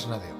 Ważna Déu.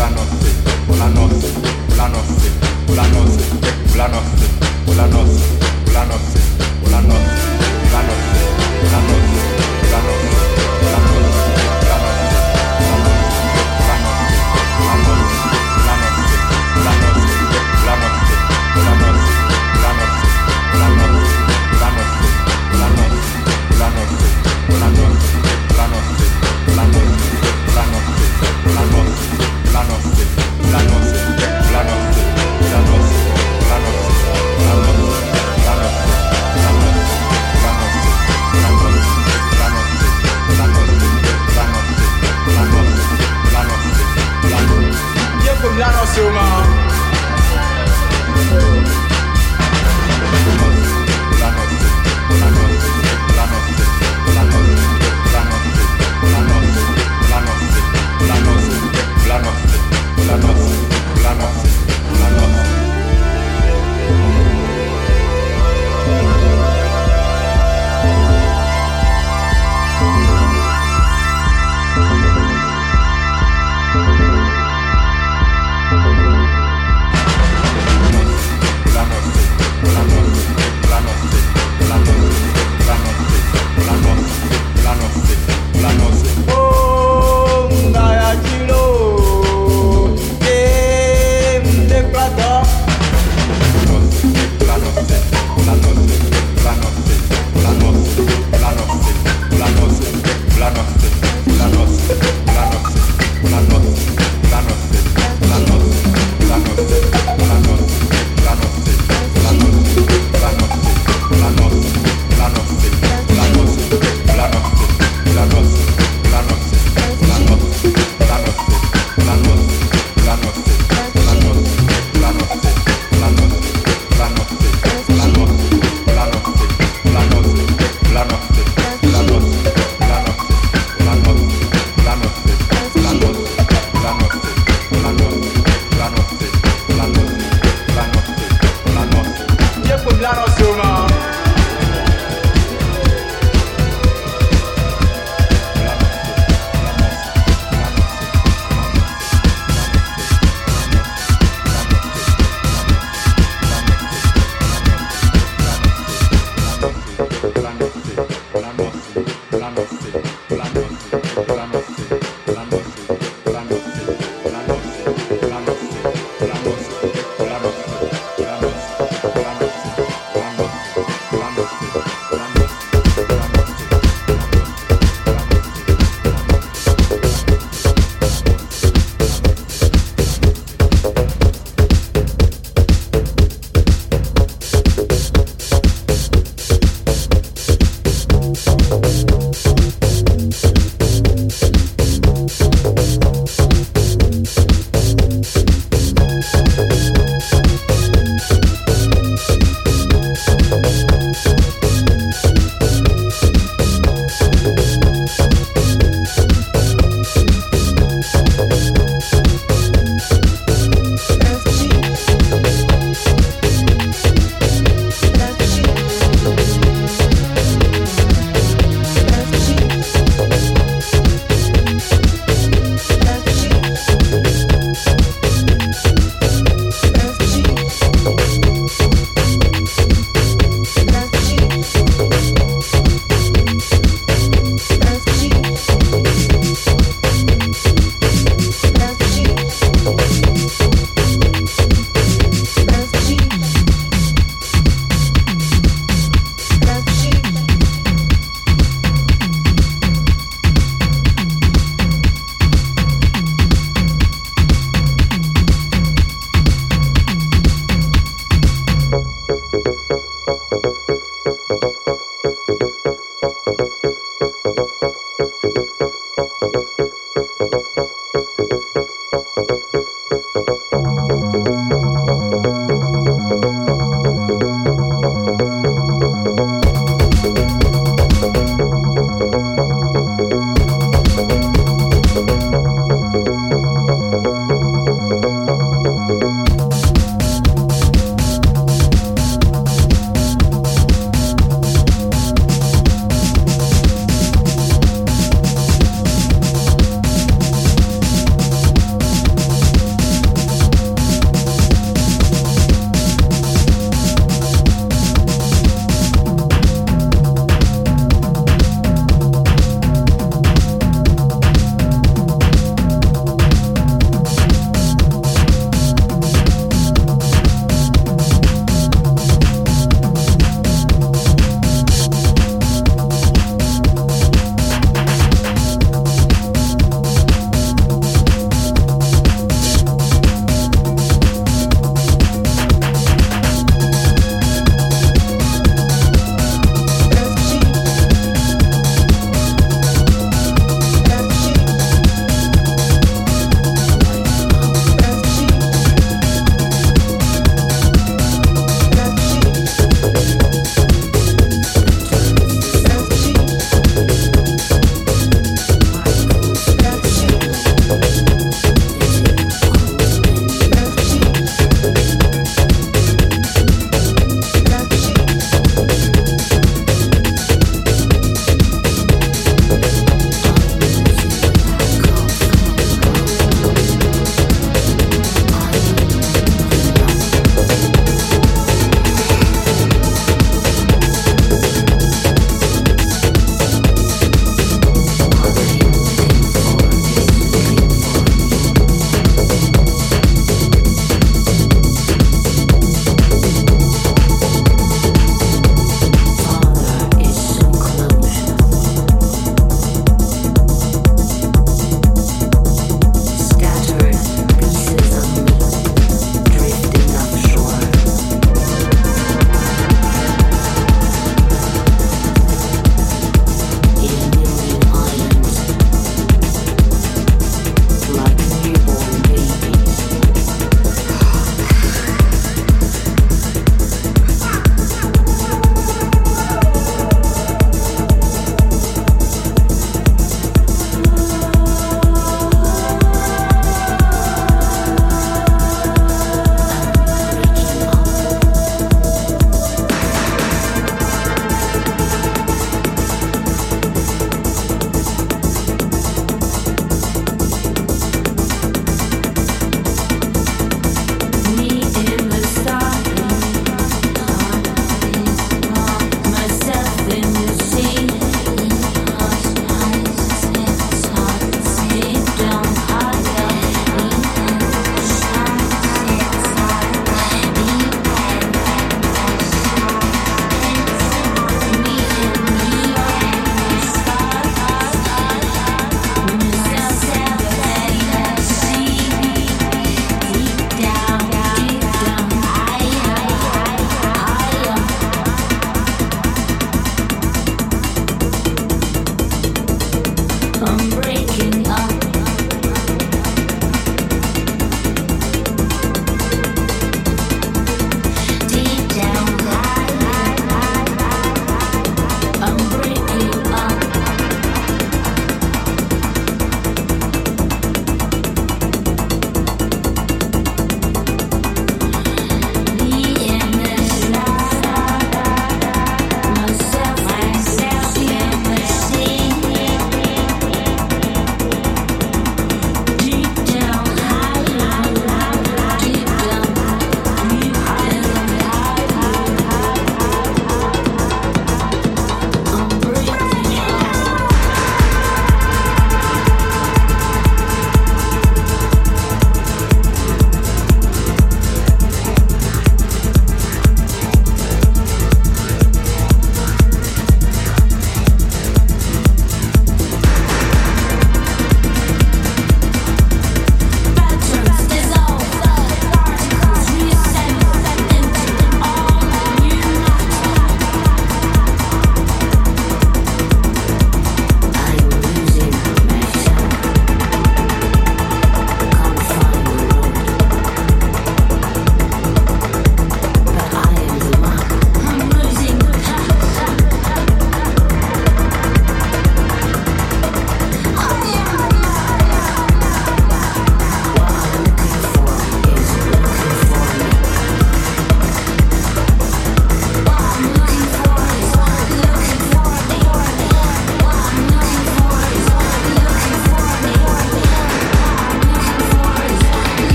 Ulanos, Ulanos, Ulanos, Ulanos, Ulanos, Ulanos, Ulanos,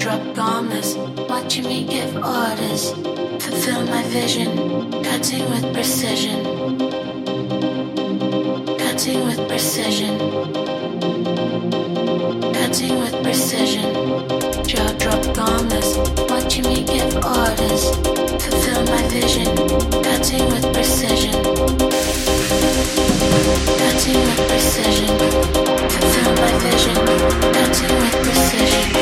drop bombers, watching me give orders, fulfill my vision, cutting with precision, cutting with precision, cutting with precision. Jaw drop bombers, watching me give orders, fulfill my vision, cutting with precision, cutting with precision, fulfill my vision, cutting with precision.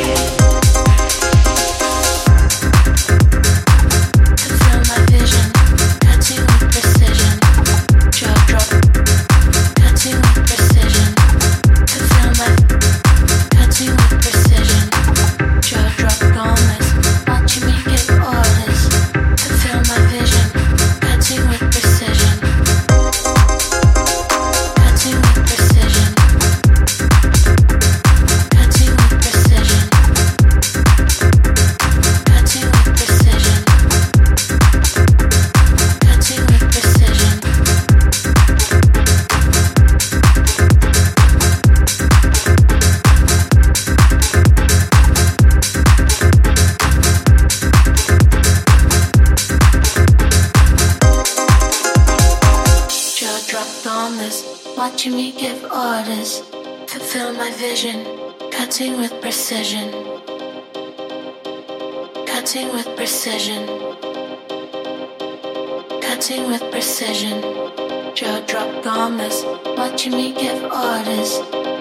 promise. Watching me give orders,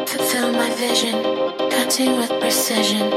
fulfill my vision, cutting with precision.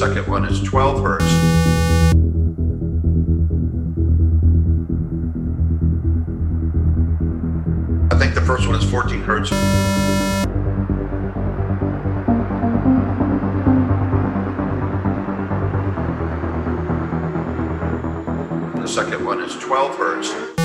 Second one is 12 hertz. I think the first one is 14 hertz. The second one is 12 hertz.